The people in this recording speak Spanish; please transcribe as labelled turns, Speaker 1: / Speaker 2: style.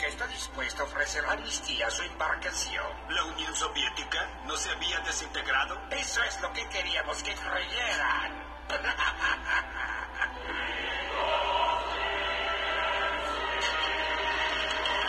Speaker 1: Soviética está dispuesta a ofrecer amnistía a su embarcación.
Speaker 2: ¿La Unión Soviética no se había desintegrado?
Speaker 1: Eso es lo que queríamos que creyeran.